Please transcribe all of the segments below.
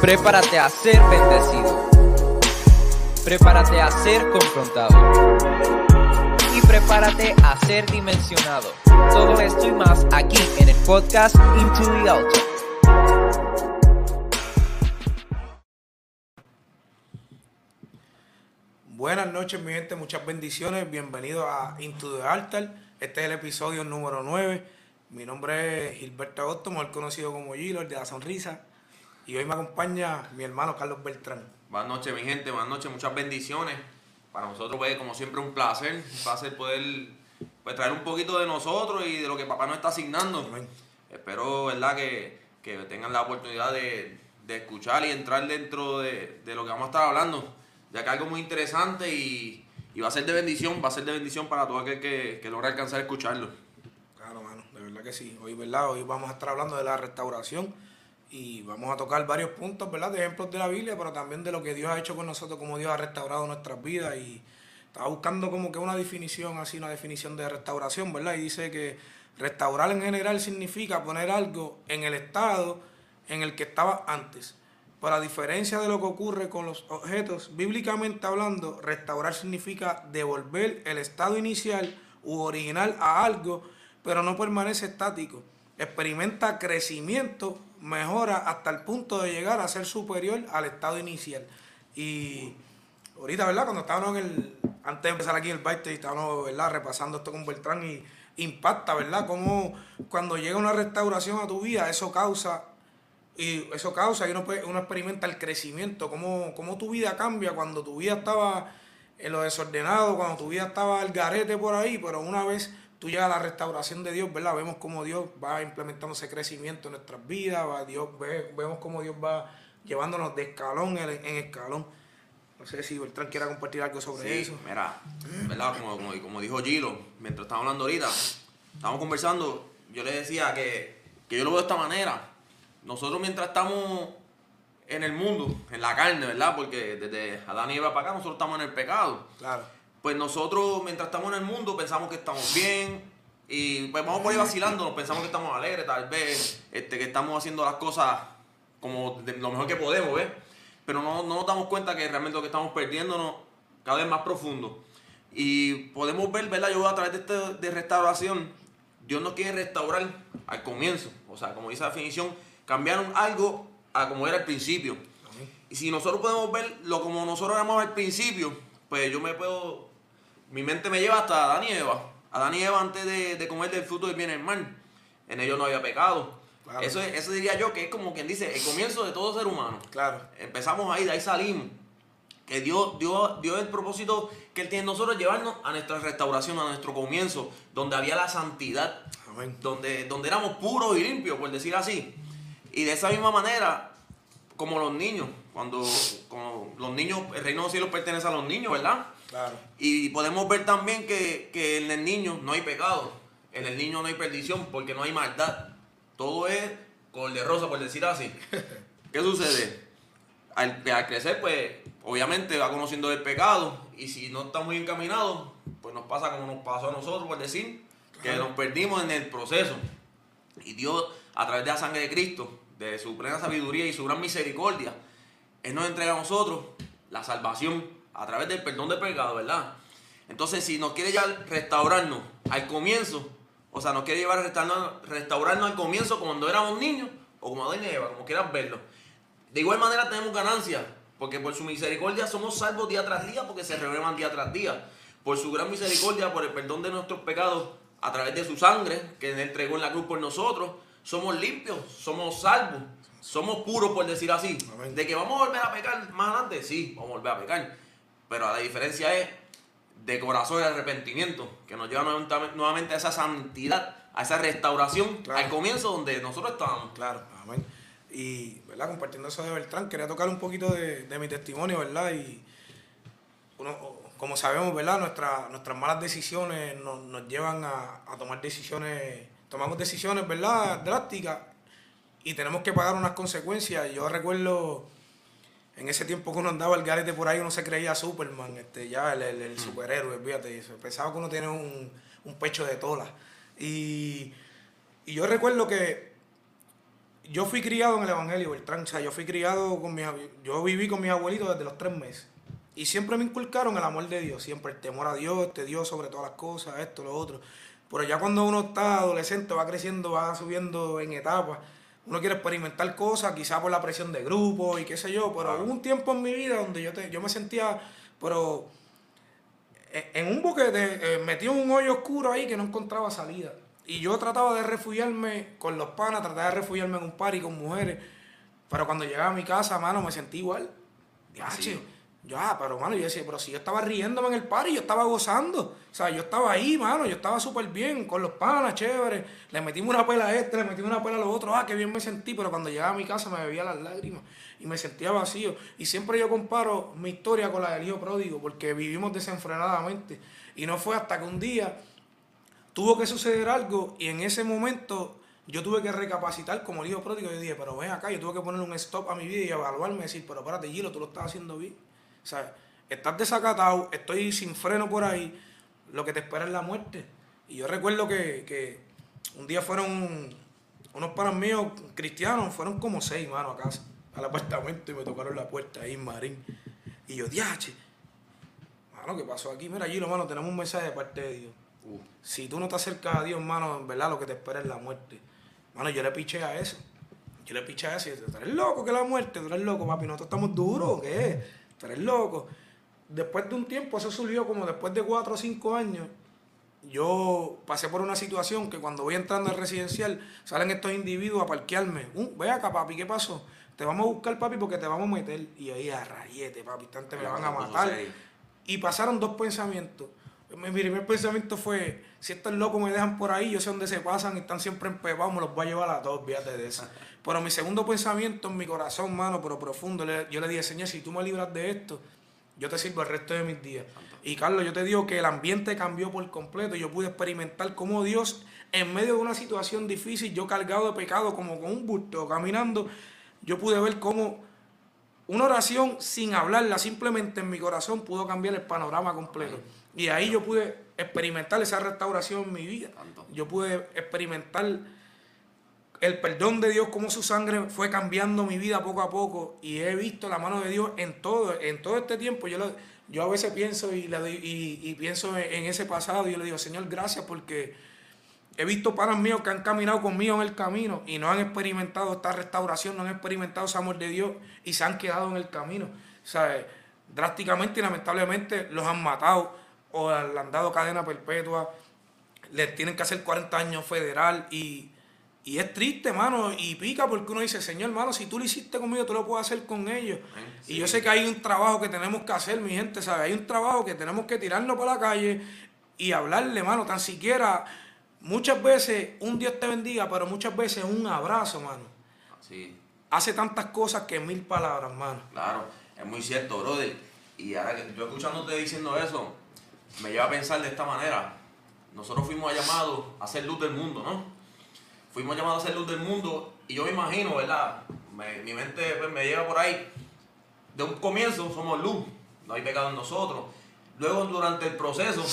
Prepárate a ser bendecido. Prepárate a ser confrontado. Y prepárate a ser dimensionado. Todo esto y más aquí en el podcast Into the Altar. Buenas noches, mi gente, muchas bendiciones. Bienvenidos a Into the Altar. Este es el episodio número 9. Mi nombre es Gilberto Agosto, mejor conocido como Gilo, el de la sonrisa. Y hoy me acompaña mi hermano Carlos Beltrán. Buenas noches, mi gente, buenas noches, muchas bendiciones. Para nosotros, pues, como siempre, un placer, un placer poder pues, traer un poquito de nosotros y de lo que papá nos está asignando. Amén. Espero, ¿verdad?, que, que tengan la oportunidad de, de escuchar y entrar dentro de, de lo que vamos a estar hablando, ya que algo muy interesante y, y va a ser de bendición, va a ser de bendición para todo aquel que, que logre alcanzar a escucharlo. Claro, mano, de verdad que sí. Hoy, ¿verdad? Hoy vamos a estar hablando de la restauración y vamos a tocar varios puntos, ¿verdad? De ejemplos de la Biblia, pero también de lo que Dios ha hecho con nosotros, cómo Dios ha restaurado nuestras vidas y estaba buscando como que una definición, así una definición de restauración, ¿verdad? Y dice que restaurar en general significa poner algo en el estado en el que estaba antes. Pero a diferencia de lo que ocurre con los objetos, bíblicamente hablando, restaurar significa devolver el estado inicial u original a algo, pero no permanece estático. Experimenta crecimiento, mejora hasta el punto de llegar a ser superior al estado inicial. Y ahorita, ¿verdad? Cuando estábamos en el, antes de empezar aquí en el baile, estábamos, ¿verdad? Repasando esto con Beltrán y impacta, ¿verdad? Como cuando llega una restauración a tu vida, eso causa y eso causa que uno, uno experimenta el crecimiento, cómo, cómo tu vida cambia cuando tu vida estaba en lo desordenado, cuando tu vida estaba al garete por ahí, pero una vez tú llegas a la restauración de Dios, ¿verdad? Vemos cómo Dios va implementando ese crecimiento en nuestras vidas, va Dios, ve- vemos cómo Dios va llevándonos de escalón en, en escalón. No sé si Beltrán quiera compartir algo sobre Sí, eso. mira, ¿verdad? Como, como, como dijo Gilo, mientras estábamos hablando ahorita, estábamos conversando, yo le decía que, que yo lo veo de esta manera. Nosotros mientras estamos en el mundo, en la carne, ¿verdad? Porque desde Adán y Eva para acá nosotros estamos en el pecado. Claro. Pues nosotros mientras estamos en el mundo pensamos que estamos bien y pues vamos por ahí vacilándonos, pensamos que estamos alegres, tal vez este, que estamos haciendo las cosas como de lo mejor que podemos, ¿ves? Pero no, no nos damos cuenta que realmente lo que estamos perdiéndonos cada vez más profundo. Y podemos ver, ¿verdad? Yo a través de, este, de restauración, Dios nos quiere restaurar al comienzo. O sea, como dice la definición, cambiaron algo a como era al principio. Y si nosotros podemos ver lo como nosotros éramos al principio, pues yo me puedo. Mi mente me lleva hasta Adán y Eva. Adán y Eva antes de, de comer del fruto del bien y el mal. En ellos no había pecado. Claro. Eso, es- eso diría yo que es como quien dice el comienzo de todo ser humano. Claro. Empezamos ahí, de ahí salimos. Que Dios, Dios, Dios el propósito que Él tiene en nosotros llevarnos a nuestra restauración, a nuestro comienzo, donde había la santidad, Amén. donde, donde éramos puros y limpios, por decir así. Y de esa misma manera, como los niños, cuando, como los niños, el reino de los cielos pertenece a los niños, ¿verdad? Claro. Y podemos ver también que, que en el niño no hay pecado, en el niño no hay perdición, porque no hay maldad. Todo es color de rosa, por decir así. ¿Qué sucede? Al, al crecer, pues, obviamente va conociendo el pecado, y si no está muy encaminado, pues nos pasa como nos pasó a nosotros, por decir, que nos perdimos en el proceso. Y Dios, a través de la sangre de Cristo, de su plena sabiduría y su gran misericordia, Él nos entrega a nosotros la salvación a través del perdón de pecado, ¿verdad? Entonces, si nos quiere ya restaurarnos al comienzo, o sea, nos quiere llevar a restaurarnos, restaurarnos al comienzo cuando éramos niños, o como Adán y Eva, como quieras verlo. De igual manera tenemos ganancias, porque por su misericordia somos salvos día tras día, porque se renuevan día tras día. Por su gran misericordia, por el perdón de nuestros pecados, a través de su sangre, que Él entregó en la cruz por nosotros, somos limpios, somos salvos, somos puros, por decir así. Amén. De que vamos a volver a pecar más adelante, sí, vamos a volver a pecar. Pero la diferencia es de corazón y arrepentimiento, que nos lleva nuevamente- nuevamente a esa santidad, a esa restauración, Claro. al comienzo donde nosotros estábamos. Claro, amén. Y, ¿verdad? Compartiendo eso de Beltrán, quería tocar un poquito de, de mi testimonio, ¿verdad? Y uno, como sabemos, ¿verdad? Nuestra, nuestras malas decisiones nos, nos llevan a, a tomar decisiones, tomamos decisiones, ¿verdad? Drásticas y tenemos que pagar unas consecuencias. Yo recuerdo en ese tiempo que uno andaba el garete por ahí, uno se creía Superman, este, ya el, el- el superhéroe, fíjate, pensaba que uno tenía un, un pecho de tola. Y, y yo recuerdo que yo fui criado en el Evangelio, Beltrán. O sea, yo fui criado con mis Yo viví con mis abuelitos desde los tres meses. Y siempre me inculcaron el amor de Dios, siempre el temor a Dios, este Dios sobre todas las cosas, esto, lo otro. Pero ya cuando uno está adolescente, va creciendo, va subiendo en etapas, uno quiere experimentar cosas, quizás por la presión de grupo y qué sé yo, pero hubo un tiempo en mi vida donde yo, te, yo me sentía, pero en- en un boquete, eh, metido en un hoyo oscuro ahí que no encontraba salida. Y yo trataba de refugiarme con los panas, trataba de refugiarme en un party con mujeres. Pero cuando llegaba a mi casa, mano, me sentí igual. Diache. Ya, pero mano, yo decía, pero si yo estaba riéndome en el party, yo estaba gozando. O sea, yo estaba ahí, mano, yo estaba súper bien, con los panas, chévere. Le metimos una pela a este, le metimos una pela a los otros. Ah, qué bien me sentí, pero cuando llegaba a mi casa me bebía las lágrimas y me sentía vacío. Y siempre yo comparo mi historia con la del hijo pródigo, porque vivimos desenfrenadamente. Y no fue hasta que un día tuvo que suceder algo y en ese momento yo tuve que recapacitar como el hijo pródigo. Yo dije, pero ven acá, yo tuve que poner un stop a mi vida y evaluarme y decir, pero espérate, Gilo, tú lo estás haciendo bien. O sea, estás desacatado, estoy sin freno por ahí, lo que te espera es la muerte. Y yo recuerdo que, que un día fueron unos panas míos cristianos, fueron como seis, mano, a casa, al apartamento y me tocaron la puerta ahí en Marín. Y yo, diache, mano, ¿qué pasó aquí? Mira, Gilo, mano, tenemos un mensaje de parte de Dios. Uh, Si tú no te acercas a Dios, mano, en verdad lo que te espera es la muerte. Mano, yo le piché a eso. Yo le piché a eso y yo, tú eres loco que la muerte, tú eres loco, papi, nosotros estamos duros, ¿qué es? Tú eres loco. Después de un tiempo, eso surgió como después de cuatro o cinco años, yo pasé por una situación que cuando voy entrando al residencial, salen estos individuos a parquearme. Uh, ve acá, papi, ¿qué pasó? Te vamos a buscar, papi, porque te vamos a meter. Y ahí a rayete, papi, tanto me van a matar. Y pasaron dos pensamientos. Mi primer pensamiento fue, si estos locos me dejan por ahí, yo sé dónde se pasan y están siempre empepados, me los voy a llevar a todos, fíjate de eso. Pero mi segundo pensamiento en mi corazón, mano, pero profundo, yo le dije, Señor, si tú me libras de esto, yo te sirvo el resto de mis días. Y Carlos, yo te digo que el ambiente cambió por completo. Yo pude experimentar cómo Dios, en medio de una situación difícil, yo cargado de pecado, como con un bulto, caminando, yo pude ver cómo una oración sin hablarla, simplemente en mi corazón, pudo cambiar el panorama completo. Y ahí yo pude experimentar esa restauración en mi vida. Tanto. Yo pude experimentar el perdón de Dios, cómo su sangre fue cambiando mi vida poco a poco. Y he visto la mano de Dios en todo, en todo este tiempo. Yo, lo- yo a veces pienso y, pienso en, ese pasado y yo le digo, Señor, gracias porque he visto panas míos que han caminado conmigo en el camino y no han experimentado esta restauración, no han experimentado ese amor de Dios y se han quedado en el camino. O sea, drásticamente y lamentablemente los han matado o le han dado cadena perpetua, les tienen que hacer 40 años federal y, y es triste, mano, y pica porque uno dice, Señor, hermano, si tú lo hiciste conmigo, tú lo puedes hacer con ellos. Y yo sé que hay un trabajo que tenemos que hacer, mi gente, ¿sabe? Hay un trabajo que tenemos que tirarnos para la calle y hablarle, mano, tan siquiera, muchas veces un Dios te bendiga, pero muchas veces un abrazo, mano. sí, Hace tantas cosas que mil palabras, mano. claro, es muy cierto, brother. Y ahora que yo escuchándote diciendo eso, me lleva a pensar de esta manera. Nosotros fuimos llamados a ser luz del mundo, ¿no? Fuimos llamados a ser luz del mundo y yo me imagino, ¿verdad? Me- mi mente pues, me lleva por ahí. De un comienzo somos luz, no hay pecado en nosotros. Luego durante el proceso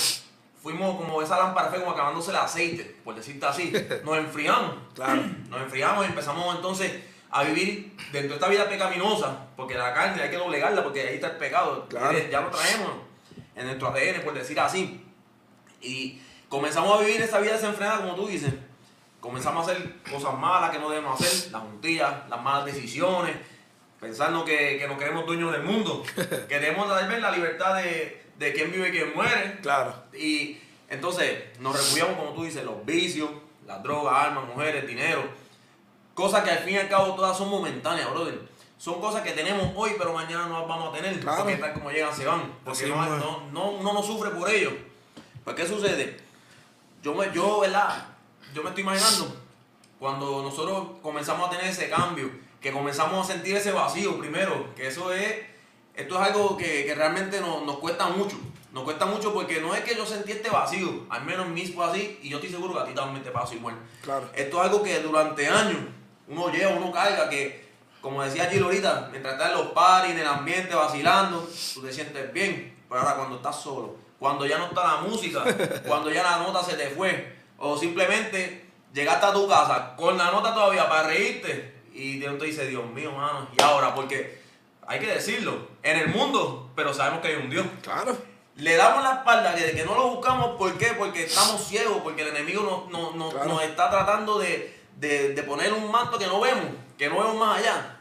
fuimos como esa lámpara fue como acabándose el aceite, por decirte así. Nos enfriamos. Claro. Nos enfriamos y empezamos entonces a vivir dentro de esta vida pecaminosa, porque la carne hay que doblegarla, porque ahí está el pecado. Claro. Ya lo traemos en nuestro ADN, por decir así. Y comenzamos a vivir esa vida desenfrenada, como tú dices. Comenzamos a hacer cosas malas que no debemos hacer, las juntillas, las malas decisiones, pensando que, que nos queremos dueños del mundo. Queremos tal vez la libertad de, de quién vive y quién muere. Claro. Y entonces nos refugiamos, como tú dices, los vicios, las drogas, armas, mujeres, dinero. Cosas que al fin y al cabo todas son momentáneas, brother. Son cosas que tenemos hoy, pero mañana no las vamos a tener. Claro. Porque tal como llegan, se van. Porque no, no, no, uno no sufre por ello. Pues, ¿qué sucede? Yo, me, yo, ¿verdad? Yo me estoy imaginando cuando nosotros comenzamos a tener ese cambio, que comenzamos a sentir ese vacío primero, que eso es, esto es algo que, que realmente nos, nos cuesta mucho. Nos cuesta mucho porque no es que yo sentí este vacío, al menos en mí fue así, y yo estoy seguro que a ti también te pasó igual. Claro. Esto es algo que durante años uno lleva, uno carga, que como decía Gil ahorita, mientras estás en los paris, en el ambiente, vacilando, tú te sientes bien. Pero ahora cuando estás solo, cuando ya no está la música, cuando ya la nota se te fue, o simplemente llegaste a tu casa con la nota todavía para reírte Y de pronto dice, Dios mío, mano, y ahora, porque hay que decirlo, en el mundo, pero sabemos que hay un Dios. Claro. Le damos la espalda que, que no lo buscamos, ¿por qué? Porque estamos ciegos, porque el enemigo nos, nos- nos- Claro. nos está tratando de, de- de poner un manto que no vemos, que no vemos más allá.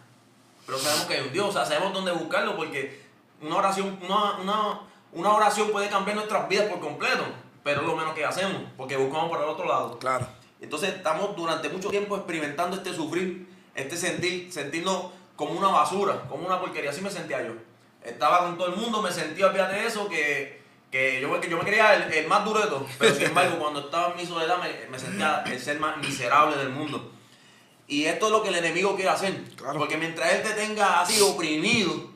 Pero sabemos que hay un Dios, o sea, sabemos dónde buscarlo, porque una oración, una, una, una oración puede cambiar nuestras vidas por completo, pero es lo menos que hacemos, porque buscamos por el otro lado. Claro. Entonces estamos durante mucho tiempo experimentando este sufrir, este sentir, sentirnos como una basura, como una porquería. Así me sentía yo. Estaba con todo el mundo, me sentía, fíjate de eso, que, que yo, que yo me creía el, el más duro de todos. Pero sin embargo, cuando estaba en mi soledad, me, me sentía el ser más miserable del mundo. Y esto es lo que el enemigo quiere hacer. Claro. Porque mientras él te tenga así oprimido,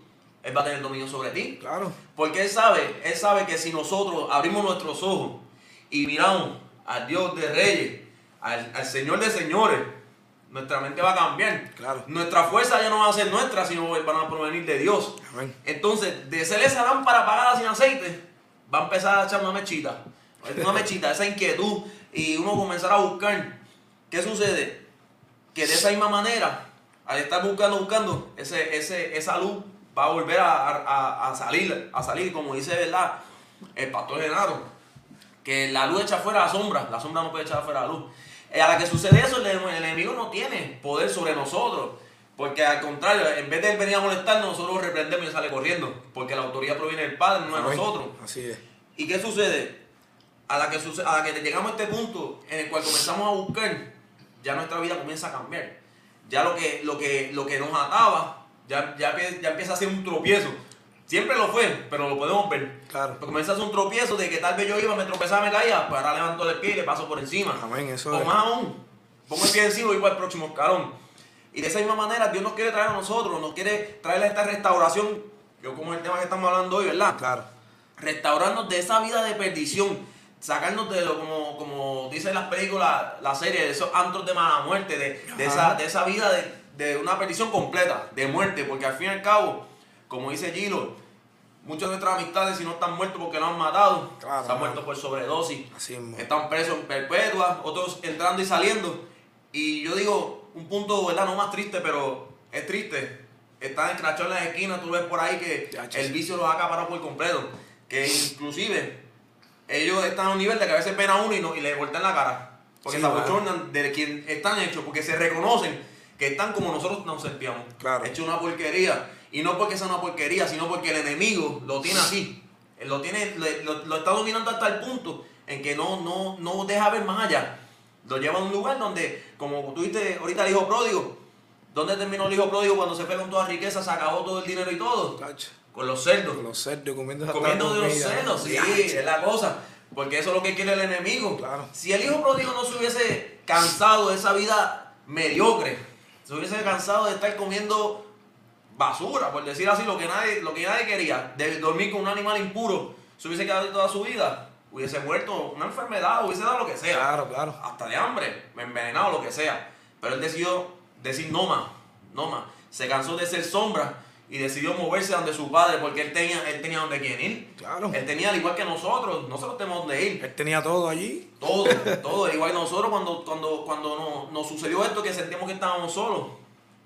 él va a tener dominio sobre ti. Claro. Porque él sabe, él sabe que si nosotros abrimos nuestros ojos y miramos al Dios de reyes, al, al Señor de señores, nuestra mente va a cambiar. Claro. Nuestra fuerza ya no va a ser nuestra, sino van a provenir de Dios. Amén. Entonces, de ser esa lámpara apagada sin aceite, va a empezar a echar una mechita. Una mechita, esa inquietud. Y uno comenzará a buscar. ¿Qué sucede? Que de esa misma manera, al estar buscando, buscando, ese, ese, esa luz va a volver a, a- a salir, a salir, como dice verdad el pastor Genaro, que la luz echa fuera la sombra, la sombra no puede echar fuera la luz. Eh, a la que sucede eso, el, el enemigo no tiene poder sobre nosotros, porque al contrario, en vez de él venir a molestarnos, nosotros lo reprendemos y sale corriendo, porque la autoridad proviene del Padre, no de Amén. nosotros. Así es. ¿Y qué sucede? A la que, suce- a la que llegamos a este punto en el cual comenzamos a buscar, ya nuestra vida comienza a cambiar. Ya lo que, lo que, lo que nos ataba, ya, ya, ya empieza a ser un tropiezo. Siempre lo fue, pero lo podemos ver. Claro. Pero comienza a ser un tropiezo de que tal vez yo iba, me tropezaba, me caía, pues ahora levanto el pie y le paso por encima. Amén, eso o es. más aún, pongo el pie encima y voy para el próximo escalón. Y de esa misma manera Dios nos quiere traer a nosotros, nos quiere traer esta restauración, yo como el tema que estamos hablando hoy, ¿verdad? Claro. restaurarnos de esa vida de perdición, sacarnos de lo, como, como dicen las películas, la serie, de esos antros de mala muerte, de, de esa, de esa vida de, de una perdición completa, de muerte, porque al fin y al cabo, como dice Gilo, muchas de nuestras amistades si no están muertos porque no han matado, Claro, están muertos por sobredosis, Así están presos en perpetua, otros entrando y saliendo. Y yo digo, un punto, ¿verdad? No más triste, pero es triste. Están encrachados en las esquinas, tú ves por ahí que el vicio los ha acaparado por completo. Que inclusive ellos están a un nivel de que a veces ven a uno y, no, y le voltean la cara. Porque Sí, se abochornan de quien están hechos, porque se reconocen que están como nosotros nos sentíamos. Claro. Hechos una porquería. Y no porque sea una porquería, sino porque el enemigo lo tiene así. Lo, tiene, lo, lo está dominando hasta el punto en que no, no, no deja ver más allá. Lo lleva a un lugar donde, como tú dijiste ahorita el hijo pródigo, ¿dónde terminó el hijo pródigo cuando se fue con toda riqueza, se acabó todo el dinero y todo? Tacho. Con los cerdos. Con los cerdos comiendo Comiendo de los cerdos, sí, es la cosa. Porque eso es lo que quiere el enemigo. Claro. Si el hijo pródigo no se hubiese cansado de esa vida mediocre, se hubiese cansado de estar comiendo basura, por decir así, lo que nadie, lo que nadie quería, de dormir con un animal impuro, se hubiese quedado toda su vida, hubiese muerto una enfermedad, hubiese dado lo que sea Claro, claro. hasta de hambre, envenenado, lo que sea. Pero él decidió decir no más, no más. Se cansó de ser sombra y decidió moverse donde su padre porque él tenía, él tenía donde quién ir. Claro. Él tenía al igual que nosotros, nosotros tenemos donde ir. Él tenía todo allí. Todo, todo, al igual que nosotros cuando, cuando, cuando nos, nos sucedió esto que sentíamos que estábamos solos.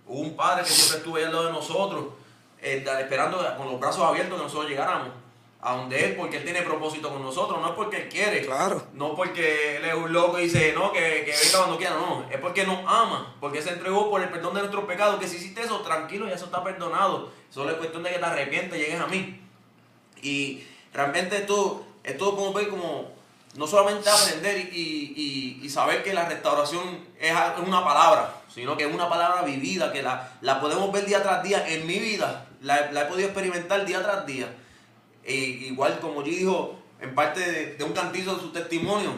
Hubo un padre que siempre estuvo ahí al lado de nosotros, eh, esperando con los brazos abiertos que nosotros llegáramos a donde él, porque él tiene propósito con nosotros, no es porque él quiere. Claro. No porque él es un loco y dice, no, que, que venga cuando quiera, no. Es porque nos ama, porque se entregó por el perdón de nuestros pecados. Que si hiciste eso, tranquilo, ya eso está perdonado. Solo es cuestión de que te arrepientes y llegues a mí. Y realmente esto, esto como ver como no solamente aprender y, y- y- saber que la restauración es una palabra, sino que es una palabra vivida, que la, la podemos ver día tras día en mi vida. La, la he podido experimentar día tras día. E igual como G dijo en parte de, un cantito de su testimonio,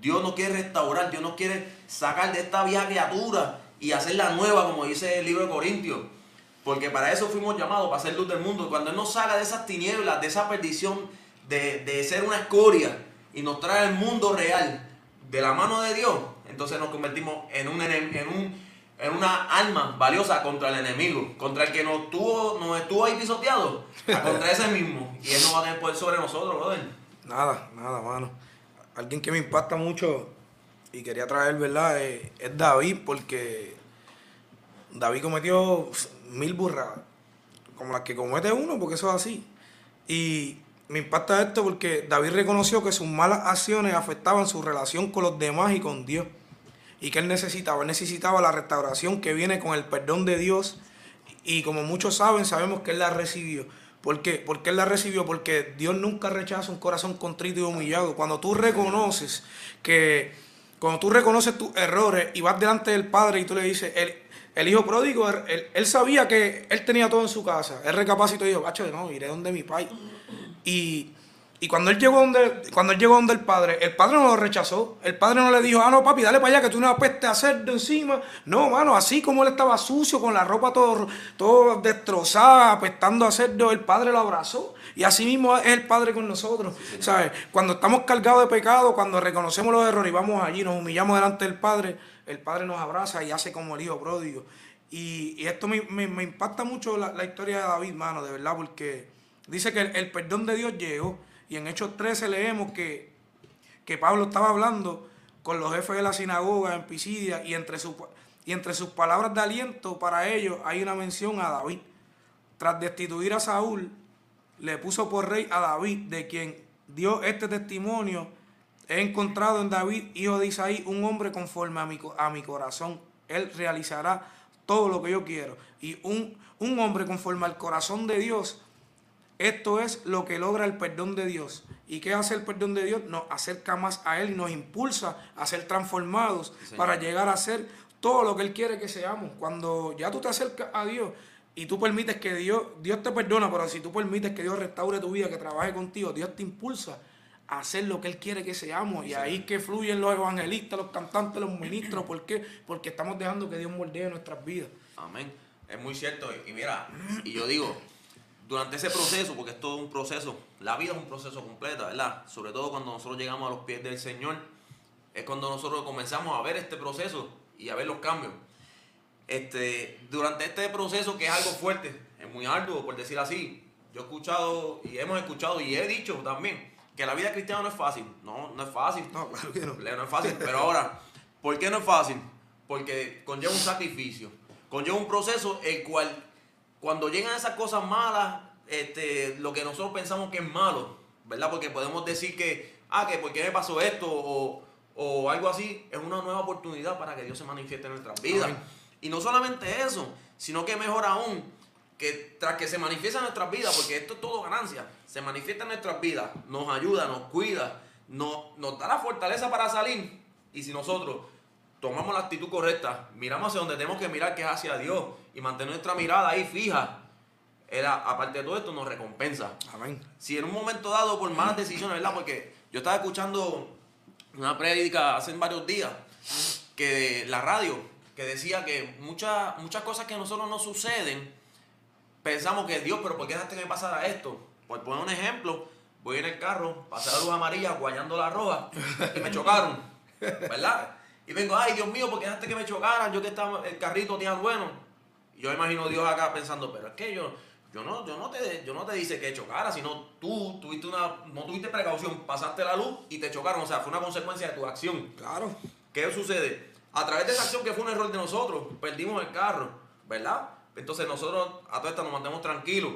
Dios nos quiere restaurar, Dios nos quiere sacar de esta vieja criatura y hacerla nueva, como dice el libro de Corintios. Porque para eso fuimos llamados, para ser luz del mundo. Cuando Él nos saca de esas tinieblas, de esa perdición, de, de ser una escoria y nos trae al mundo real de la mano de Dios, entonces nos convertimos en, un, en, un, en una arma valiosa contra el enemigo, contra el que nos, tuvo, nos estuvo ahí pisoteado, a contra ese mismo. Y Él no va a tener poder sobre nosotros, brother. Nada, nada, mano. Alguien que me impacta mucho y quería traer, ¿verdad? Eh, es David porque David cometió mil burradas, como las que comete uno, porque eso es así. Y me impacta esto porque David reconoció que sus malas acciones afectaban su relación con los demás y con Dios. Y que él necesitaba, él necesitaba la restauración que viene con el perdón de Dios. Y como muchos saben, sabemos que él la recibió. ¿Por qué? Porque él la recibió porque Dios nunca rechaza un corazón contrito y humillado. Cuando tú reconoces que, cuando tú reconoces tus errores y vas delante del Padre y tú le dices, el, el hijo pródigo, él, sabía que él tenía todo en su casa. Él recapacitó y dijo, bacho, no, iré donde mi pai. Y, cuando él llegó donde, cuando él llegó donde el padre, el padre no lo rechazó. El padre no le dijo, ah, no, papi, dale para allá que tú no apeste a hacer de encima. No, mano, así como él estaba sucio, con la ropa todo, todo destrozada, apestando a cerdo, el padre lo abrazó. Y así mismo es el padre con nosotros. ¿Sabes? Cuando estamos cargados de pecado, cuando reconocemos los errores y vamos allí, nos humillamos delante del padre, el padre nos abraza y hace como el hijo pródigo. Y, esto me, impacta mucho la, la historia de David, mano, de verdad, porque Dice que el, perdón de Dios llegó. Y en Hechos 13 leemos que, que Pablo estaba hablando con los jefes de la sinagoga en Pisidia y entre, y entre sus palabras de aliento para ellos hay una mención a David. Tras destituir a Saúl, le puso por rey a David, de quien dio este testimonio. He encontrado en David, hijo de Isaí, un hombre conforme a mi, a mi corazón. Él realizará todo lo que yo quiero. Y un, un hombre conforme al corazón de Dios esto es lo que logra el perdón de Dios. ¿Y qué hace el perdón de Dios? Nos acerca más a Él y nos impulsa a ser transformados para llegar a ser todo lo que Él quiere que seamos. Cuando ya tú te acercas a Dios y tú permites que Dios, Dios te perdona, pero si tú permites que Dios restaure tu vida, que trabaje contigo, Dios te impulsa a hacer lo que Él quiere que seamos. Y ahí que fluyen los evangelistas, los cantantes, los ministros. ¿Por qué? Porque estamos dejando que Dios moldee nuestras vidas. Amén. Es muy cierto. Y mira, y yo digo, durante ese proceso, porque es todo un proceso, la vida es un proceso completo, ¿verdad? Sobre todo cuando nosotros llegamos a los pies del Señor, es cuando nosotros comenzamos a ver este proceso y a ver los cambios. Este, durante este proceso, que es algo fuerte, es muy arduo, por decir así, yo he escuchado y hemos escuchado y he dicho también que la vida cristiana no es fácil. No, no es fácil. No, claro que no. No es fácil. Pero ahora, ¿por qué no es fácil? Porque conlleva un sacrificio, conlleva un proceso el cual cuando llegan esas cosas malas, este, lo que nosotros pensamos que es malo, ¿verdad? Porque podemos decir que, ah, que por qué me pasó esto o, algo así, es una nueva oportunidad para que Dios se manifieste en nuestras vidas. Y no solamente eso, sino que mejor aún, que tras que se manifiesta en nuestras vidas, porque esto es todo ganancia, se manifiesta en nuestras vidas, nos ayuda, nos cuida, nos, nos da la fortaleza para salir. Y si nosotros tomamos la actitud correcta, miramos hacia donde tenemos que mirar, que es hacia Dios, y mantener nuestra mirada ahí fija, era, aparte de todo esto, nos recompensa. Amén. Si en un momento dado, por malas decisiones, ¿verdad? Porque yo estaba escuchando una prédica hace varios días, que la radio, que decía que muchas, muchas cosas que a nosotros nos suceden, pensamos que Dios, pero ¿por qué dejaste que me pasara esto? Por poner un ejemplo, voy en el carro, pasé la luz amarilla, guayando la roja, y me chocaron, ¿verdad? Y vengo, ay Dios mío, ¿por qué dejaste que me chocaran? Yo que estaba, el carrito tenía bueno. Yo imagino a Dios acá pensando, pero es que yo, yo no, yo no te, yo no te dice que chocara, sino tú tuviste una, no tuviste precaución, pasaste la luz y te chocaron. O sea, fue una consecuencia de tu acción. Claro. ¿Qué sucede? A través de esa acción que fue un error de nosotros, perdimos el carro, ¿verdad? Entonces nosotros a toda esta nos mantenemos tranquilos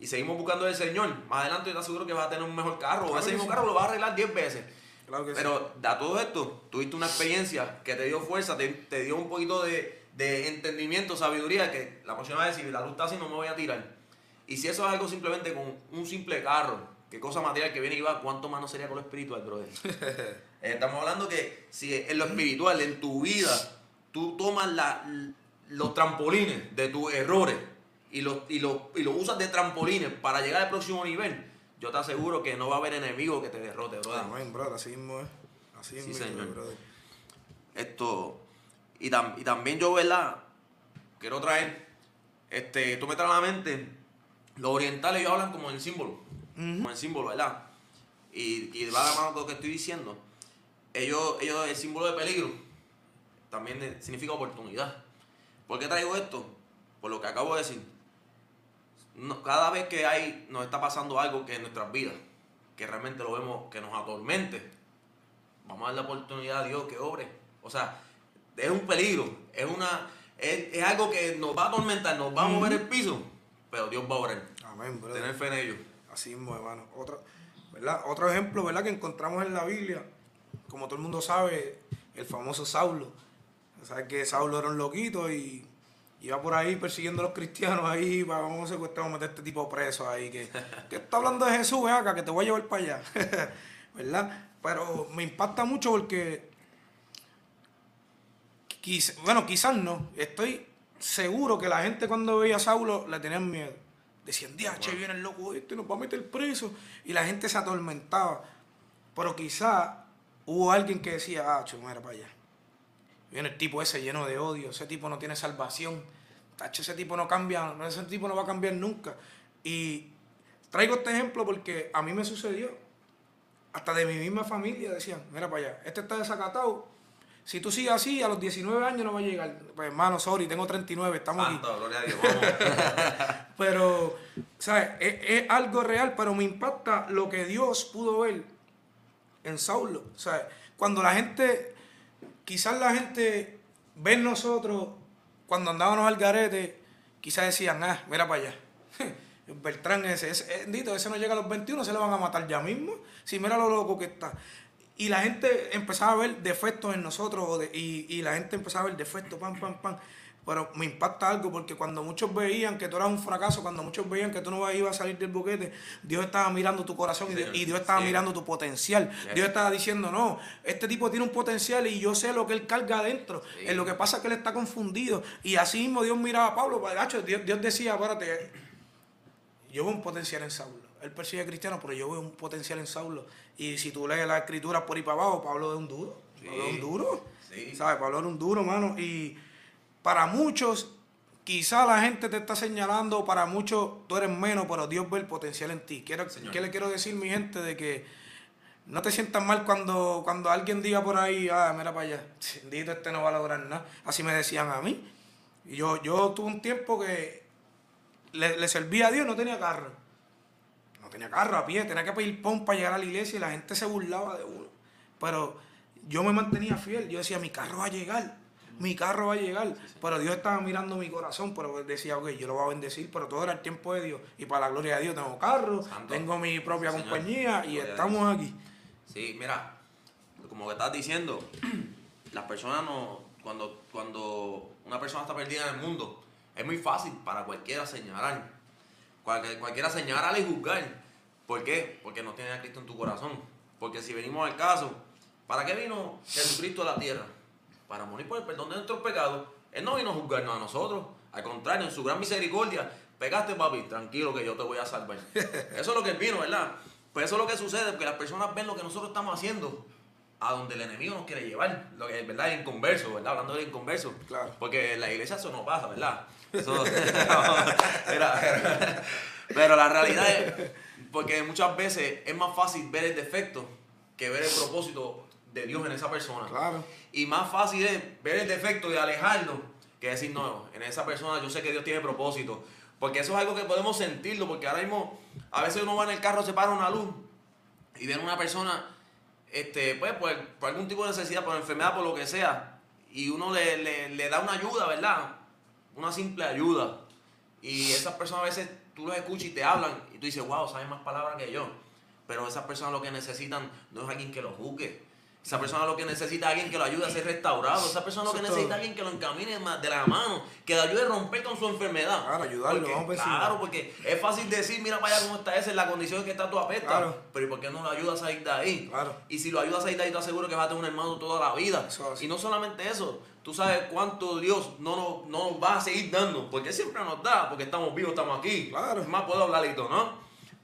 y seguimos buscando al Señor. Más adelante yo te aseguro que vas a tener un mejor carro. o ese mismo carro lo vas a arreglar 10 veces. Claro que Pero sí. a todo esto, tuviste una experiencia que te dio fuerza, te, te dio un poquito de, de entendimiento, sabiduría, que la próxima vez si la luz está así no me voy a tirar. Y si eso es algo simplemente con un simple carro, que cosa material que viene y va, ¿cuánto más no sería con lo espiritual, brother? Eh, estamos hablando que si en lo espiritual, en tu vida, tú tomas la, los trampolines de tus errores y los, y, los, y los usas de trampolines para llegar al próximo nivel, yo te aseguro que no va a haber enemigo que te derrote, brother. Amén, brother, así mismo es. Así mismo sí, señor. brother. Esto, y, y también yo, ¿verdad? Quiero traer, este, tú me traes a la mente los orientales ellos hablan como en símbolo, como en símbolo, ¿verdad? Y, y va de mano con lo que estoy diciendo. Ellos, ellos, el símbolo de peligro también significa oportunidad. ¿Por qué traigo esto? Por lo que acabo de decir. cada vez que hay, nos está pasando algo que en nuestras vidas, que realmente lo vemos que nos atormente, vamos a dar la oportunidad a Dios que obre. O sea, es un peligro, es una, es, es algo que nos va a atormentar, nos va a mover el piso, pero Dios va a orar. Amén, brother. Tener fe en ellos. Así mismo, hermano. Otro, ¿verdad? Otro ejemplo, ¿verdad? Que encontramos en la Biblia, como todo el mundo sabe, el famoso Saulo. Sabes que Saulo era un loquito y iba por ahí persiguiendo a los cristianos ahí, va, vamos a secuestrar, vamos a meter este tipo preso ahí, que, que está hablando de Jesús, ven acá, que te voy a llevar para allá. ¿Verdad? Pero me impacta mucho porque, quiz- bueno, quizás no, estoy seguro que la gente cuando veía a Saulo le tenían miedo. Decían, diache, viene el loco este, nos va a meter preso. Y la gente se atormentaba. Pero quizá hubo alguien que decía, ah, mira para allá. Viene el tipo ese lleno de odio, ese tipo no tiene salvación. Tacho, ese tipo no cambia, ese tipo no va a cambiar nunca. Y traigo este ejemplo porque a mí me sucedió. Hasta de mi misma familia decían, mira para allá, este está desacatado. Si tú sigues así, a los 19 años no va a llegar. Pues hermano, sorry, tengo 39, estamos aquí. Santo, gloria a Dios. Pero, ¿sabes? Es, es algo real, pero me impacta lo que Dios pudo ver en Saulo. ¿Sabes? Cuando la gente, quizás la gente ve en nosotros, cuando andábamos al garete, quizás decían, ah, mira para allá. Beltrán ese, ese, bendito, ese no llega a los 21, se le van a matar ya mismo. Si mira lo loco que está. Y la gente empezaba a ver defectos en nosotros y, y la gente empezaba a ver defectos, pam, pam, pam. Pero me impacta algo porque cuando muchos veían que tú eras un fracaso, cuando muchos veían que tú no ibas a salir del boquete, Dios estaba mirando tu corazón y Dios- y Dios estaba Sí. mirando tu potencial. Sí. Dios estaba diciendo, no, este tipo tiene un potencial y yo sé lo que él carga adentro. En lo que pasa es que él está confundido. Y así mismo Dios miraba a Pablo, gacho, Dios, Dios decía, espérate, yo veo un potencial en Saulo. Él persigue a cristianos, pero yo veo un potencial en Saulo. Y si tú lees las escrituras por ahí para abajo, Pablo es un duro. Sí. Pablo es un duro. Sí. ¿Sabes? Pablo era un duro, mano. Y para muchos, quizá la gente te está señalando, para muchos tú eres menos, pero Dios ve el potencial en ti. Quiero. ¿Qué le quiero decir, mi gente? De que no te sientas mal cuando, cuando alguien diga por ahí, ah, mira para allá, bendito este no va a lograr nada. Así me decían a mí. Y yo, yo tuve un tiempo que le, le servía a Dios, no tenía carro. Tenía carro a pie, tenía que pedir pon para llegar a la iglesia y la gente se burlaba de uno. Pero yo me mantenía fiel, yo decía, mi carro va a llegar, mi carro va a llegar. Pero Dios estaba mirando mi corazón, pero decía, ok, yo lo voy a bendecir, pero todo era el tiempo de Dios. Y para la gloria de Dios tengo carro, Santo. tengo mi propia compañía y estamos aquí. Sí, mira, como que estás diciendo, las personas no, cuando, cuando una persona está perdida en el mundo, es muy fácil para cualquiera señalar. Cualquier- cualquiera señalar y juzgar. ¿Por qué? Porque no tiene a Cristo en tu corazón. Porque si venimos al caso, ¿para qué vino Jesucristo a la tierra? Para morir por el perdón de nuestros pecados. Él no vino a juzgarnos a nosotros. Al contrario, en su gran misericordia, pegaste papi, tranquilo que yo te voy a salvar. Eso es lo que vino, ¿verdad? Pues eso es lo que sucede, porque las personas ven lo que nosotros estamos haciendo a donde el enemigo nos quiere llevar. Lo que es verdad, el inconverso, ¿verdad? Hablando del inconverso. Claro. Porque en la iglesia eso no pasa, ¿verdad? Eso, Era- era- pero la realidad es, porque muchas veces es más fácil ver el defecto que ver el propósito de Dios en esa persona. Claro. Y más fácil es ver el defecto y alejarlo que decir, no, en esa persona yo sé que Dios tiene propósito. Porque eso es algo que podemos sentirlo, porque ahora mismo, a veces uno va en el carro, se para una luz y ve a una persona, este, pues, por, por algún tipo de necesidad, por enfermedad, por lo que sea, y uno le, le- le da una ayuda, ¿verdad? Una simple ayuda. Y esas personas a veces tú los escuchas y te hablan, y tú dices, wow, saben más palabras que yo. Pero esas personas lo que necesitan no es alguien que los juzgue. Esa persona lo que necesita es alguien que lo ayude a ser restaurado. Esa persona lo que necesita todo. es alguien que lo encamine de la mano, que le ayude a romper con su enfermedad. Claro, ayudarlo, Porque, vamos. Claro, porque es fácil decir, mira para allá cómo está ese, en la condición en que está tu apesta. Claro. Pero ¿y por qué no lo ayudas a salir de ahí? Claro. Y si lo ayudas a salir de ahí, te aseguro que vas a tener un hermano toda la vida. Eso. Y no solamente eso, tú sabes cuánto Dios no nos, no nos va a seguir dando, porque siempre nos da, porque estamos vivos, estamos aquí. Claro. Es más, puedo hablarito, ¿no?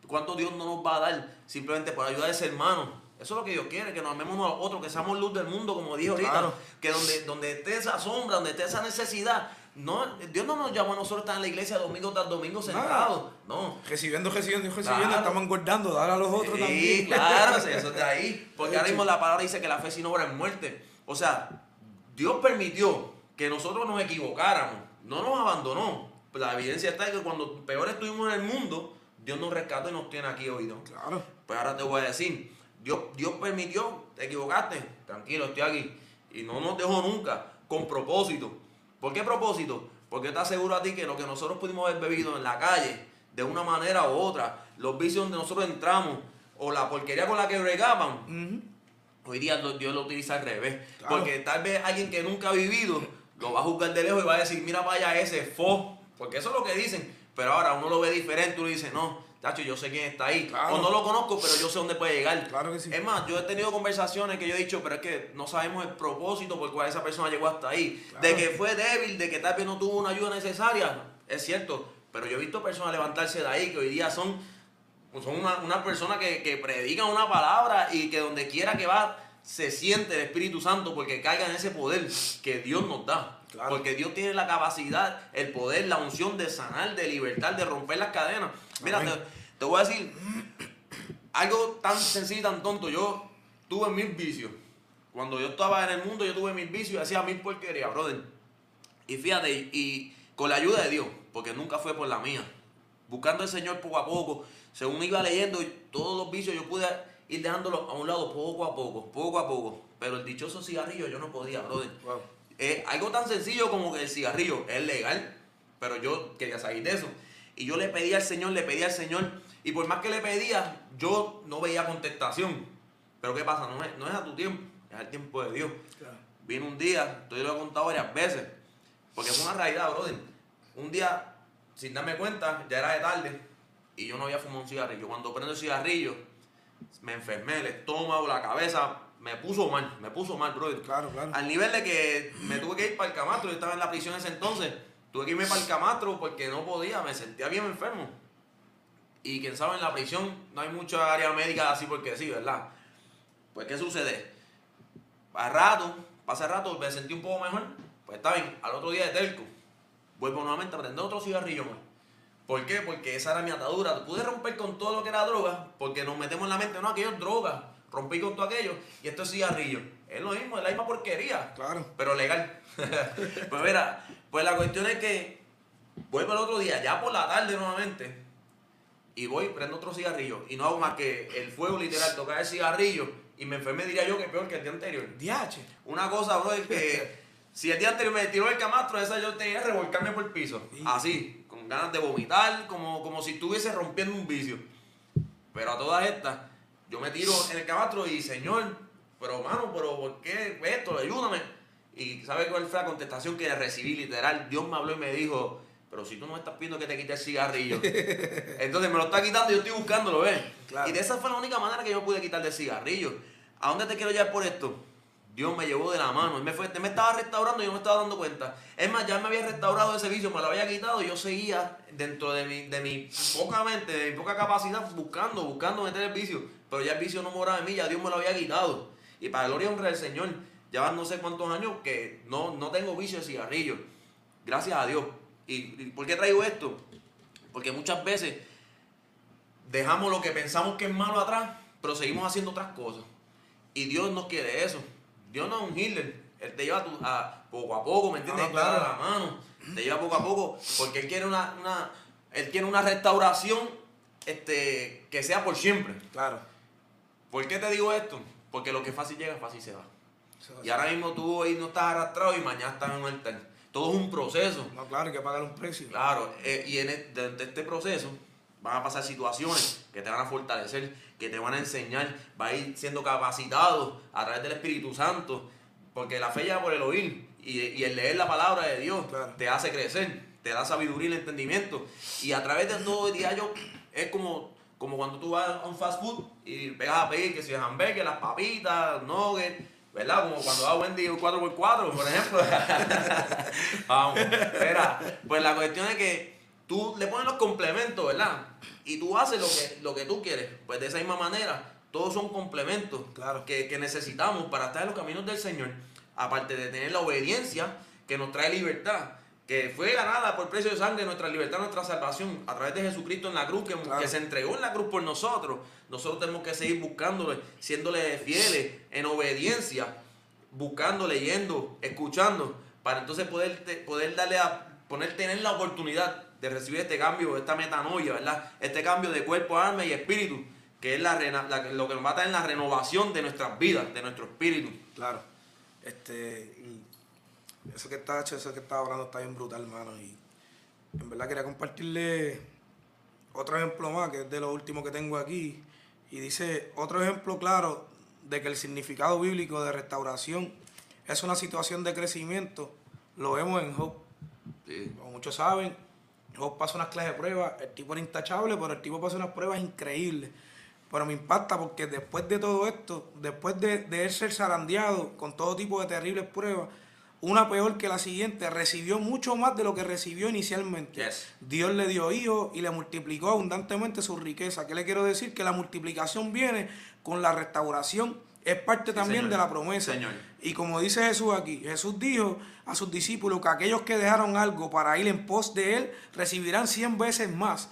¿Cuánto Dios no nos va a dar simplemente por ayudar a ese hermano? Eso es lo que Dios quiere, que nos amemos unos a otros, que seamos luz del mundo, como dije ahorita. Claro. Que donde, donde esté esa sombra, donde esté esa necesidad, no, Dios no nos llamó a nosotros a estar en la iglesia domingo tras domingo sentados. No, Recibiendo, recibiendo recibiendo, Claro. estamos engordando, dar a los otros Sí, también. claro, sí, eso está ahí. Porque ahora mismo la palabra dice que la fe sin obra es muerte. O sea, Dios permitió que nosotros nos equivocáramos, no nos abandonó. La evidencia está de que cuando peor estuvimos en el mundo, Dios nos rescató y nos tiene aquí hoy. ¿no? Claro. Pues ahora te voy a decir, Dios, Dios permitió, te equivocaste, tranquilo, estoy aquí. Y no nos dejó nunca, con propósito. ¿Por qué propósito? Porque te aseguro a ti que lo que nosotros pudimos haber bebido en la calle, de una manera u otra, los vicios donde nosotros entramos, o la porquería con la que bregaban, Ujú. hoy día Dios lo utiliza al revés. Claro. Porque tal vez alguien que nunca ha vivido lo va a juzgar de lejos y va a decir, mira allá ese fo, porque eso es lo que dicen. Pero ahora uno lo ve diferente, uno dice, no, tacho, yo sé quién está ahí. Claro. O no lo conozco, pero yo sé dónde puede llegar. Claro que sí. Es más, yo he tenido conversaciones que yo he dicho, pero es que no sabemos el propósito por el cual esa persona llegó hasta ahí. Claro. De que fue débil, de que tal vez no tuvo una ayuda necesaria. Es cierto, pero yo he visto personas levantarse de ahí que hoy día son, son una, una persona que, que predican una palabra y que donde quiera que va se siente el Espíritu Santo porque caiga en ese poder que Dios nos da. Claro. Porque Dios tiene la capacidad, el poder, la unción de sanar, de libertar, de romper las cadenas. Mira, te, voy a decir algo tan sencillo y tan tonto. Yo tuve mil vicios. Cuando yo estaba en el mundo, yo tuve mil vicios y hacía mil porquerías, brother. Y fíjate, y, y con la ayuda de Dios, porque nunca fue por la mía. Buscando al Señor poco a poco, según iba leyendo, todos los vicios yo pude ir dejándolos a un lado poco a poco, poco a poco. Pero el dichoso cigarrillo yo no podía, brother. Wow. Eh, algo tan sencillo como que el cigarrillo es legal, pero yo quería salir de eso. Y yo le pedía al Señor, le pedía al Señor, y por más que le pedía, yo no veía contestación. Pero ¿qué pasa? No es, no es a tu tiempo, es al tiempo de Dios. Claro. Vino un día, esto yo lo he contado varias veces, porque es una realidad, brother. Un día, sin darme cuenta, ya era de tarde, y yo no había fumado un cigarrillo. Cuando prendo el cigarrillo, me enfermé, el estómago, la cabeza, me puso mal, me puso mal, brother. Claro, claro. Al nivel de que me tuve que ir para el camastro, yo estaba en la prisión ese entonces, tuve que irme para el camastro porque no podía, me sentía bien enfermo. Y quien sabe, en la prisión no hay mucha área médica así porque sí, ¿verdad? Pues, ¿qué sucede? A rato, pasa rato, me sentí un poco mejor, pues está bien, al otro día de terco, vuelvo nuevamente a prender otro cigarrillo más. ¿Por qué? Porque esa era mi atadura. Pude romper con todo lo que era droga, porque nos metemos en la mente, no, aquello es droga. Rompí con todo aquello y esto es cigarrillo. Es lo mismo, es la misma porquería, Claro. pero legal. pues mira, pues la cuestión es que vuelvo el otro día, ya por la tarde nuevamente, y voy, prendo otro cigarrillo, y no hago más que el fuego literal, tocar el cigarrillo, y me enfermé, diría yo, que peor que el día anterior. DH. Una cosa, bro, es que si el día anterior me tiró el camastro, esa yo tenía que revolcarme por el piso. Sí. Así, con ganas de vomitar, como, como si estuviese rompiendo un vicio. Pero a todas estas, yo me tiro en el camastro y, señor, pero mano, pero ¿por qué esto? Ayúdame. Y ¿sabe cuál fue la contestación que recibí? Literal, Dios me habló y me dijo, pero si tú no me estás pidiendo que te quite el cigarrillo. Entonces me lo está quitando y yo estoy buscándolo, ¿ves? Claro. Y de esa fue la única manera que yo pude quitar del cigarrillo. ¿A dónde te quiero llevar por esto? Dios me llevó de la mano. Él me, fue, él me estaba restaurando y yo no me estaba dando cuenta. Es más, ya me había restaurado ese vicio, me lo había quitado y yo seguía dentro de mi, de mi poca mente, de mi poca capacidad, buscando, buscando meter el vicio. Pero ya el vicio no moraba en mí, ya Dios me lo había quitado. Y para gloria y honra del Señor, ya no sé cuántos años que no, no tengo vicio de cigarrillo. Gracias a Dios. ¿Y, y por qué traigo esto? Porque muchas veces dejamos lo que pensamos que es malo atrás, pero seguimos haciendo otras cosas. Y Dios no quiere eso. Dios no es un healer. Él te lleva a, tu- a- poco a poco, ¿me entiendes? Claro. la mano. Te lleva poco a poco. Porque Él quiere una, una, él quiere una restauración este, que sea por siempre. Claro. ¿Por qué te digo esto? Porque lo que fácil llega, fácil se va. Y ahora mismo tú hoy no estás arrastrado y mañana estás en un altar. Todo es un proceso. No, claro, hay que pagar un precio. Claro, eh, y en e- durante este proceso van a pasar situaciones que te van a fortalecer, que te van a enseñar, va a ir siendo capacitado a través del Espíritu Santo, porque la fe llega por el oír y, y el leer la palabra de Dios Claro. te hace crecer, te da sabiduría y el entendimiento. Y a través de todo el diario es como, como cuando tú vas a un fast food y pegas a pedir que si es hamburgues, las papitas, nuggets, ¿verdad? Como cuando va a Wendy 4x4, por ejemplo. Vamos, espera. Pues la cuestión es que tú le pones los complementos, ¿verdad? Y tú haces lo que, lo que tú quieres. Pues de esa misma manera, todos son complementos Claro. que, que necesitamos para estar en los caminos del Señor. Aparte de tener la obediencia que nos trae libertad. Que fue ganada por precio de sangre nuestra libertad, nuestra salvación, a través de Jesucristo en la cruz, que, Claro. que se entregó en la cruz por nosotros. Nosotros tenemos que seguir buscándole, siéndole fieles, en obediencia, buscando, leyendo, escuchando, para entonces poder, te- poder darle a, poner, tener la oportunidad de recibir este cambio, esta metanoia, ¿verdad? Este cambio de cuerpo, alma y espíritu, que es la, la- lo que nos va a traer la renovación de nuestras vidas, de nuestro espíritu. Claro. Este, y Eso que está hecho, eso que estaba hablando está bien brutal, hermano. Y en verdad quería compartirle otro ejemplo más, que es de lo último que tengo aquí. Y dice, otro ejemplo claro de que el significado bíblico de restauración es una situación de crecimiento, lo vemos en Job. Como muchos saben, Job pasa unas clases de pruebas, el tipo era intachable, pero el tipo pasa unas pruebas increíbles. Pero me impacta porque después de todo esto, después de, de él ser zarandeado con todo tipo de terribles pruebas, una peor que la siguiente, recibió mucho más de lo que recibió inicialmente. Dios le dio hijos y le multiplicó abundantemente su riqueza. ¿Qué le quiero decir? Que la multiplicación viene con la restauración. Es parte también de la promesa. Y como dice Jesús aquí, Jesús dijo a sus discípulos que aquellos que dejaron algo para ir en pos de Él recibirán cien veces más.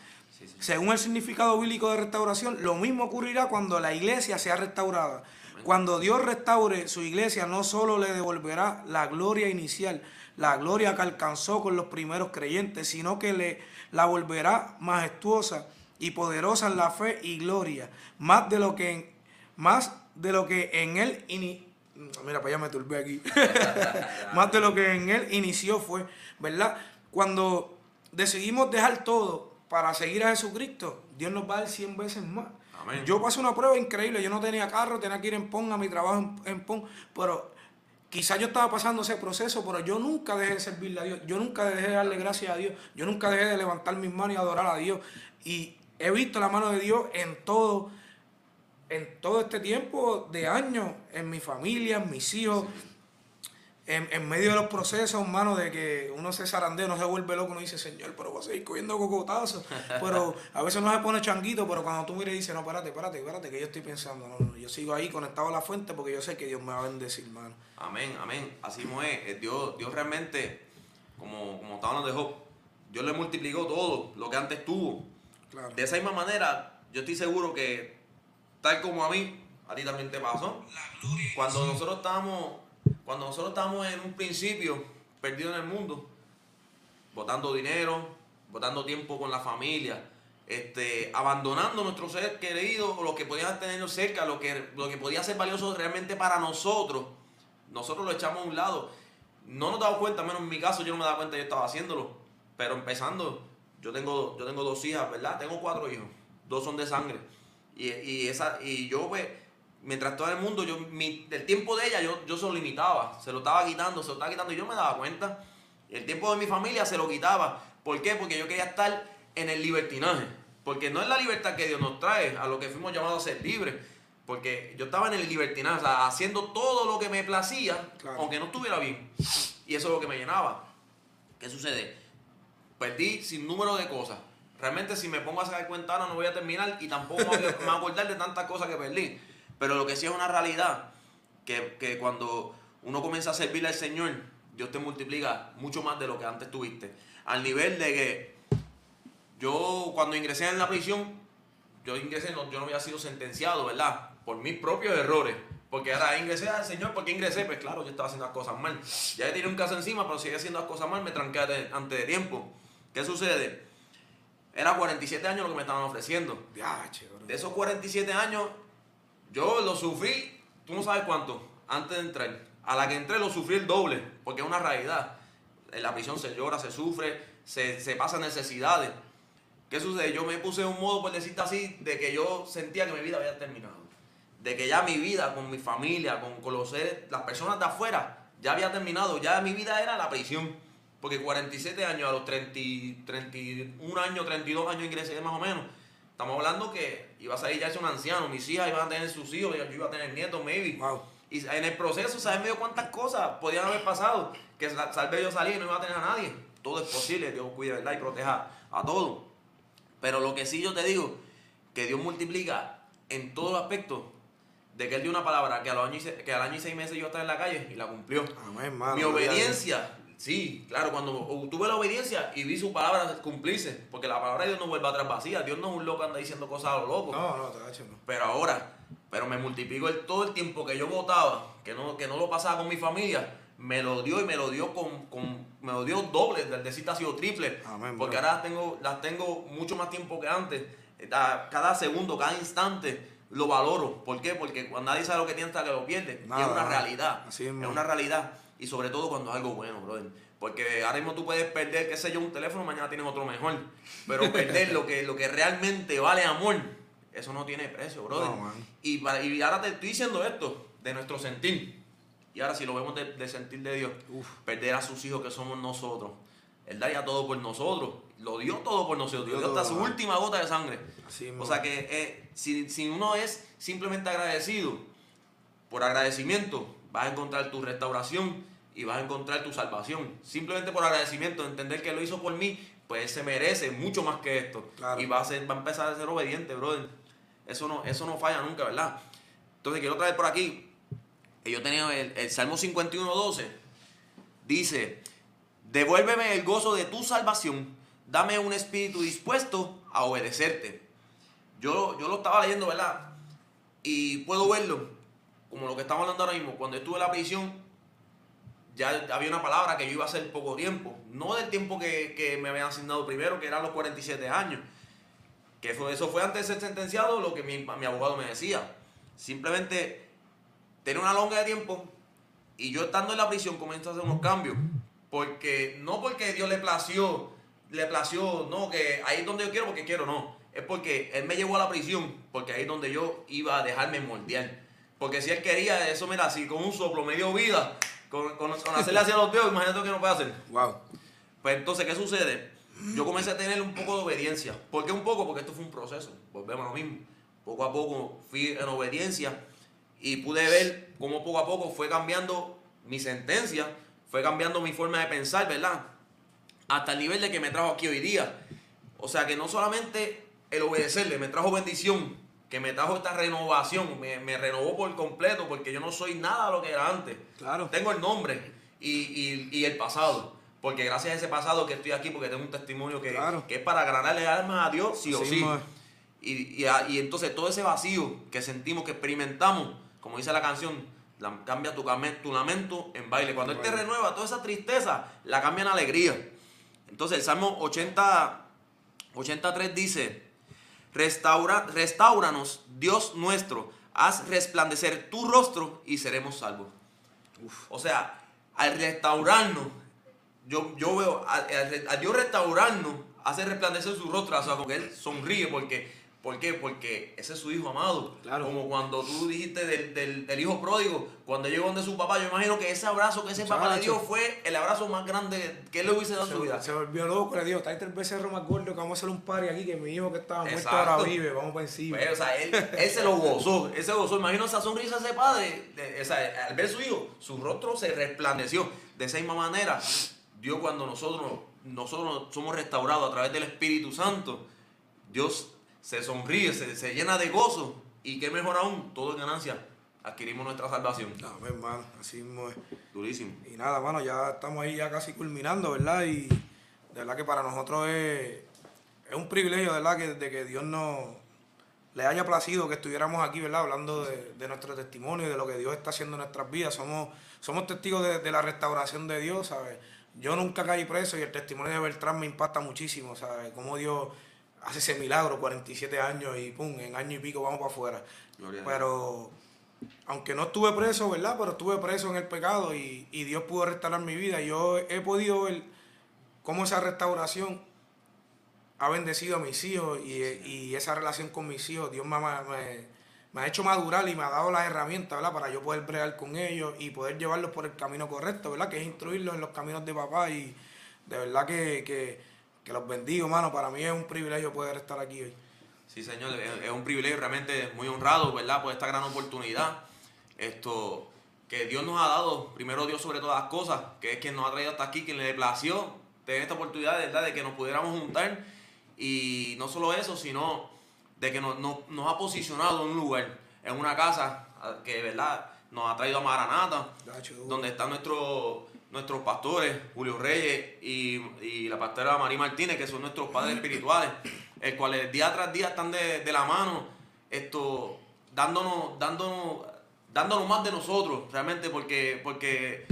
Según el significado bíblico de restauración, lo mismo ocurrirá cuando la iglesia sea restaurada. Cuando Dios restaure su iglesia, no solo le devolverá la gloria inicial, la gloria que alcanzó con los primeros creyentes, sino que le la volverá majestuosa y poderosa en la fe y gloria, más de lo que en, más de lo que en él mira, para allá me turbé aquí. más de lo que en él inició fue, ¿verdad? Cuando decidimos dejar todo para seguir a Jesucristo, Dios nos va a dar 100 veces más. Yo pasé una prueba increíble. Yo no tenía carro, tenía que ir en PON a mi trabajo en, en PON. Pero quizás yo estaba pasando ese proceso, pero yo nunca dejé de servirle a Dios. Yo nunca dejé de darle gracias a Dios. Yo nunca dejé de levantar mis manos y adorar a Dios. Y he visto la mano de Dios en todo, en todo este tiempo de años, en mi familia, en mis hijos en, medio de los procesos, hermano, de que uno se zarandea, uno se vuelve loco, uno dice, Señor, pero voy a seguir cogiendo cocotazos. Pero a veces uno se pone changuito, pero cuando tú miras y dices, no, espérate, espérate, espérate, que yo estoy pensando, no, no, yo sigo ahí conectado a la fuente porque yo sé que Dios me va a bendecir, hermano. Amén, amén. Así es. Eh, Dios, Dios realmente, como, como está hablando de Job, Dios le multiplicó todo lo que antes tuvo. De esa misma manera, yo estoy seguro que, tal como a mí, a ti también te pasó. Cuando nosotros estábamos cuando nosotros estamos en un principio perdidos en el mundo, botando dinero, botando tiempo con la familia, este, abandonando nuestro ser querido o lo que podía tener cerca, lo que, lo que podía ser valioso realmente para nosotros, nosotros lo echamos a un lado. No nos damos cuenta, menos en mi caso yo no me daba cuenta que yo estaba haciéndolo, pero empezando, yo tengo, yo tengo dos hijas, ¿verdad? Tengo cuatro hijos, dos son de sangre. Y, y esa, y yo, pues, mientras todo el mundo, yo, mi, el tiempo de ella yo, yo se lo limitaba, se lo estaba quitando, se lo estaba quitando y yo me daba cuenta. El tiempo de mi familia se lo quitaba. ¿Por qué? Porque yo quería estar en el libertinaje. Porque no es la libertad que Dios nos trae, a lo que fuimos llamados a ser libres. Porque yo estaba en el libertinaje, o sea, haciendo todo lo que me placía, aunque no estuviera bien. Y eso es lo que me llenaba. ¿Qué sucede? Perdí sin número de cosas. Realmente si me pongo a sacar cuenta no voy a terminar y tampoco me voy a acordar de tantas cosas que perdí. Pero lo que sí es una realidad, que, cuando uno comienza a servirle al Señor, Dios te multiplica mucho más de lo que antes tuviste. Al nivel de que yo cuando ingresé en la prisión, yo ingresé, no, yo no había sido sentenciado, ¿verdad? Por mis propios errores. Porque ahora ingresé al Señor, ¿por qué ingresé? Pues claro, yo estaba haciendo las cosas mal. Ya tiré un caso encima, pero seguía haciendo las cosas mal, me tranqué antes de tiempo. ¿Qué sucede? Era 47 años lo que me estaban ofreciendo. de esos 47 años, yo lo sufrí, tú no sabes cuánto, antes de entrar. A la que entré lo sufrí el doble, porque es una realidad. En la prisión se llora, se sufre, se, se pasa necesidades. ¿Qué sucede? Yo me puse un modo, por decirte así, de que yo sentía que mi vida había terminado. De que ya mi vida con mi familia, con, con los seres, las personas de afuera, ya había terminado. Ya mi vida era la prisión. Porque 47 años, a los 30, 31 años, 32 años ingresé más o menos Estamos hablando que iba a salir ya un anciano, mis hijas iban a tener sus hijos, yo iba a tener nietos, maybe. Y en el proceso, ¿sabes medio cuántas cosas podían haber pasado? Que salve yo salir y no iba a tener a nadie. Todo es posible, Dios cuide, ¿verdad? Y proteja a todos. Pero lo que sí yo te digo, que Dios multiplica en todos los aspectos de que Él dio una palabra que, a los años, que al año y seis meses yo estaba en la calle y la cumplió. Mi obediencia Sí, claro, cuando tuve la obediencia y vi su palabra cumplirse, porque la palabra de Dios no vuelve atrás vacía, Dios no es un loco anda diciendo cosas a lo loco. No, no, te no. Pero ahora, pero me multiplicó el, todo el tiempo que yo votaba, que no, que no lo pasaba con mi familia, me lo dio y me lo dio con, con me lo dio doble, del decir ha sido triple, porque ahora las tengo, las tengo mucho más tiempo que antes, cada segundo, cada instante lo valoro. ¿Por qué? Porque cuando nadie sabe lo que tiene hasta que lo pierde. y es una realidad. es una realidad. Y sobre todo cuando es algo bueno, brother. Porque ahora mismo tú puedes perder, qué sé yo, un teléfono, mañana tienes otro mejor. Pero perder lo que, lo que realmente vale amor, eso no tiene precio, brother. No, y, para- y ahora te estoy diciendo esto, de nuestro sentir. Y ahora si lo vemos de- del sentir de Dios, Uf. perder a sus hijos que somos nosotros. Él daría todo por nosotros. Lo dio todo por nosotros. Dio Dio hasta su última gota de sangre. O sea que eh, si, si uno es simplemente agradecido, por agradecimiento vas a encontrar tu restauración y vas a encontrar tu salvación. Simplemente por agradecimiento, entender que lo hizo por mí, pues él se merece mucho más que esto. Claro. Y va a, ser, va a empezar a ser obediente, brother. Eso no, eso no falla nunca, ¿verdad? Entonces quiero traer por aquí, yo tenía el, el Salmo 51, 12, dice, devuélveme el gozo de tu salvación, dame un espíritu dispuesto a obedecerte. Yo, yo lo estaba leyendo, ¿verdad? Y puedo verlo, como lo que estamos hablando ahora mismo, cuando estuve en la prisión, ya había una palabra que yo iba a hacer poco tiempo, no del tiempo que, que me habían asignado primero, que eran los 47 años, que eso fue antes de ser sentenciado lo que mi, mi abogado me decía. Simplemente tener una longa de tiempo y yo estando en la prisión comienzo a hacer unos cambios. Porque no porque Dios le plació, le plació, no, que ahí es donde yo quiero porque quiero, no. Es porque Él me llevó a la prisión, porque ahí es donde yo iba a dejarme moldear. Porque si Él quería eso, mira, si con un soplo me dio vida, con, con, con hacerle hacia los dedos, imagínate lo que no puede hacer. Wow. Pues entonces, ¿qué sucede? Yo comencé a tener un poco de obediencia. ¿Por qué un poco? Porque esto fue un proceso. Volvemos a lo mismo. Poco a poco fui en obediencia y pude ver cómo poco a poco fue cambiando mi sentencia, fue cambiando mi forma de pensar, ¿verdad? Hasta el nivel de que me trajo aquí hoy día. O sea que no solamente el obedecerle me trajo bendición, que me trajo esta renovación, me, me renovó por completo, porque yo no soy nada lo que era antes. Claro. Tengo el nombre y, y- y el pasado. Porque gracias a ese pasado que estoy aquí, porque tengo un testimonio que, Claro. que es para ganarle almas a Dios, sí o sí. Y, y, y entonces todo ese vacío que sentimos, que experimentamos, como dice la canción, la- cambia tu, tu lamento en baile. Cuando Él te renueva, toda esa tristeza la cambia en alegría. Entonces el Salmo 80, 83 dice, Restaura, restauranos, Dios nuestro, haz resplandecer tu rostro y seremos salvos. O sea, al restaurarnos, yo, yo veo, al Dios restaurarnos, hace resplandecer su rostro, o sea, como que Él sonríe, porque, ¿por qué? Porque ese es su hijo amado. Claro. Como cuando tú dijiste del, del- del hijo pródigo, cuando llegó donde su papá, yo imagino que ese abrazo que ese papá le dio fue el abrazo más grande que él le hubiese dado en su vida. Se, volvió loco, le dijo, está tres veces más gordo que vamos a hacer un party aquí, que mi hijo que estaba muerto Exacto. ahora vive, vamos para encima. Pues, o sea, él, él se lo gozó, él se gozó. Imagino esa sonrisa de ese padre. de- o sea, al ver su hijo, su rostro se resplandeció. De esa misma manera, Dios cuando nosotros, nosotros somos restaurados a través del Espíritu Santo, Dios se sonríe, se, se llena de gozo. Y qué mejor aún, todo en ganancia, adquirimos nuestra salvación. No, hermano, así mismo es. Durísimo. Y nada, mano, ya estamos ahí ya casi culminando, ¿verdad? Y de verdad que para nosotros es, es un privilegio, ¿verdad? Que, de que Dios nos le haya placido que estuviéramos aquí, ¿verdad? Hablando de, de nuestro testimonio y de lo que Dios está haciendo en nuestras vidas. Somos, somos testigos de, de la restauración de Dios, ¿sabes? Yo nunca caí preso y el testimonio de Beltrán me impacta muchísimo, ¿sabes? Cómo Dios hace ese milagro, 47 años y pum, en año y pico vamos para afuera. Gloria. Pero aunque no estuve preso, ¿verdad? Pero estuve preso en el pecado y, y Dios pudo restaurar mi vida. Yo he podido ver cómo esa restauración ha bendecido a mis hijos y, y esa relación con mis hijos, Dios me, me- me ha hecho madurar y me ha dado las herramientas, ¿verdad? Para yo poder bregar con ellos y poder llevarlos por el camino correcto, ¿verdad? Que es instruirlos en los caminos de papá y de verdad que, que, que los bendigo, mano. Para mí es un privilegio poder estar aquí hoy. Sí, señor, es un privilegio realmente muy honrado, ¿verdad? Por esta gran oportunidad. Esto que Dios nos ha dado, primero Dios sobre todas las cosas, que es quien nos ha traído hasta aquí, quien le plació tener esta oportunidad, ¿verdad? De que nos pudiéramos juntar. Y no solo eso, sino de que nos, nos- nos ha posicionado en un lugar, en una casa que, ¿verdad? Nos ha traído a Maranata, donde están nuestros nuestros pastores, Julio Reyes y, y la pastora María Martínez, que son nuestros padres espirituales, el cuales día tras día están de, de la mano, esto, dándonos, dándonos, dándonos más de nosotros, realmente, porque, porque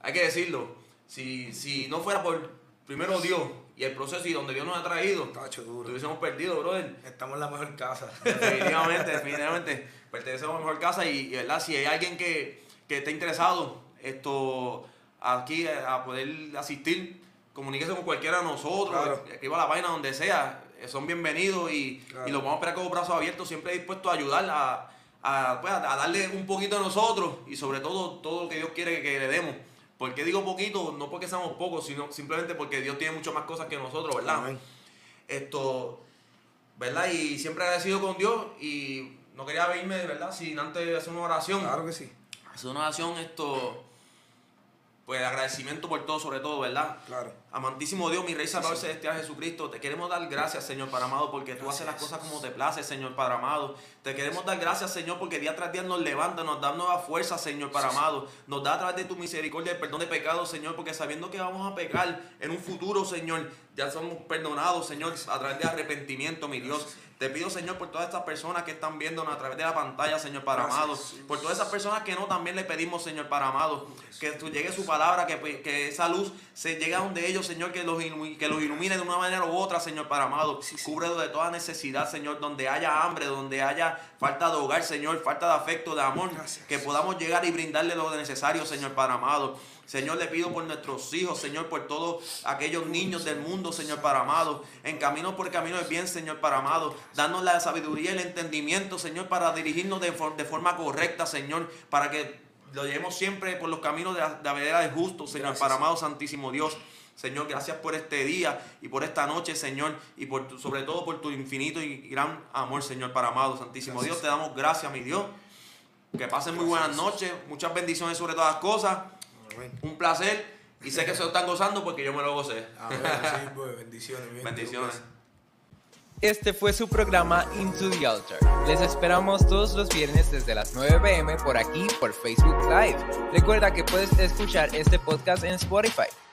hay que decirlo, si, si no fuera por primero Dios y el proceso y donde Dios nos ha traído, Tacho, duro. estuviésemos perdidos, brother. Estamos en la mejor casa. Definitivamente, definitivamente. Pertenecemos a la mejor casa y, y, verdad, si hay alguien que, que esté interesado, esto aquí a poder asistir, comuníquese con cualquiera de nosotros, Claro. escriba la página donde sea, eh, son bienvenidos y, Claro. y los vamos a esperar con los brazos abiertos, siempre dispuestos a ayudar a, a, pues, a darle un poquito de nosotros y sobre todo todo lo que Dios quiere que, que le demos. ¿Por qué digo poquito? No porque seamos pocos, sino simplemente porque Dios tiene mucho más cosas que nosotros, ¿verdad? Amén. Esto, ¿verdad? Y siempre agradecido con Dios y no quería irme, ¿verdad? Sin antes hacer una oración. Claro que sí. Hacer una oración, esto, pues agradecimiento por todo, sobre todo, ¿verdad? Claro. Amantísimo Dios, mi Rey Salvador Celestial Jesucristo, te queremos dar gracias, Señor Padre amado, porque tú haces las cosas como te place, Señor Padre amado. Te queremos dar gracias, Señor, porque día tras día nos levanta, nos da nueva fuerza, Señor Padre amado. Nos da a través de tu misericordia el perdón de pecados, Señor, porque sabiendo que vamos a pecar en un futuro, Señor, ya somos perdonados, Señor, a través de arrepentimiento, mi Dios. Te pido, Señor, por todas estas personas que están viéndonos a través de la pantalla, Señor Padre amado. Por todas esas personas que no, también le pedimos, Señor Padre amado, que tú llegue su palabra, que, que esa luz se llegue a donde ellos, Señor, que los, que los ilumine de una manera u otra, Señor Padre amado. Cubre de toda necesidad, Señor, donde haya hambre, donde haya falta de hogar, Señor, falta de afecto, de amor, Gracias. que podamos llegar y brindarle lo necesario, Señor Padre amado. Señor, le pido por nuestros hijos, Señor, por todos aquellos niños del mundo, Señor Padre amado. En camino por camino del bien, Señor Padre amado. Danos la sabiduría y el entendimiento, Señor, para dirigirnos de, for- de forma correcta, Señor, para que lo llevemos siempre por los caminos de la, de la del justo, Señor Gracias, Señor. amado, Santísimo Dios. Señor, gracias por este día y por esta noche, Señor, y por tu- sobre todo por tu infinito y gran amor, Señor, para amado, Santísimo Gracias. Dios. Te damos gracias, mi Dios. Que pasen muy buenas noches, muchas bendiciones sobre todas las cosas. Amén. Un placer y sé que se lo están gozando porque yo me lo gocé. Amén. Sí, pues, bendiciones. Bendiciones. Este fue su programa Into the Altar. Les esperamos todos los viernes desde las 9 pm por aquí por Facebook Live. Recuerda que puedes escuchar este podcast en Spotify.